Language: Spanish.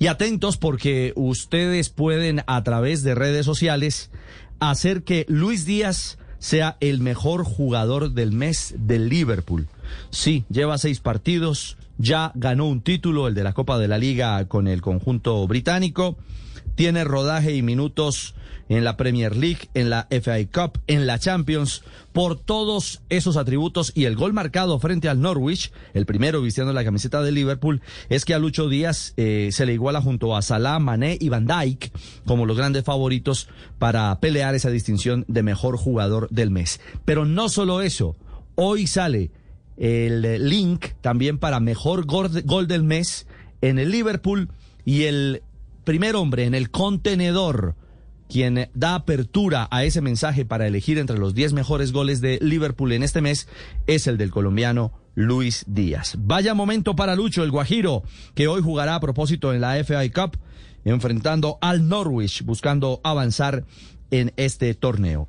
Y atentos porque ustedes pueden a través de redes sociales hacer que Luis Díaz sea el mejor jugador del mes del Liverpool. Sí, lleva seis partidos, ya ganó un título, el de la Copa de la Liga con el conjunto británico, tiene rodaje y minutos en la Premier League, en la FA Cup, en la Champions, por todos esos atributos y el gol marcado frente al Norwich, el primero vistiendo la camiseta de Liverpool, es que a Lucho Díaz eh, se le iguala junto a Salah, Mané y Van Dijk como los grandes favoritos para pelear esa distinción de mejor jugador del mes. Pero no solo eso, hoy sale el link también para mejor gol, gol del mes en el Liverpool y el primer hombre en el contenedor quien da apertura a ese mensaje para elegir entre los 10 mejores goles de Liverpool en este mes es el del colombiano Luis Díaz. Vaya momento para Lucho, el Guajiro, que hoy jugará a propósito en la FA Cup, enfrentando al Norwich, buscando avanzar en este torneo.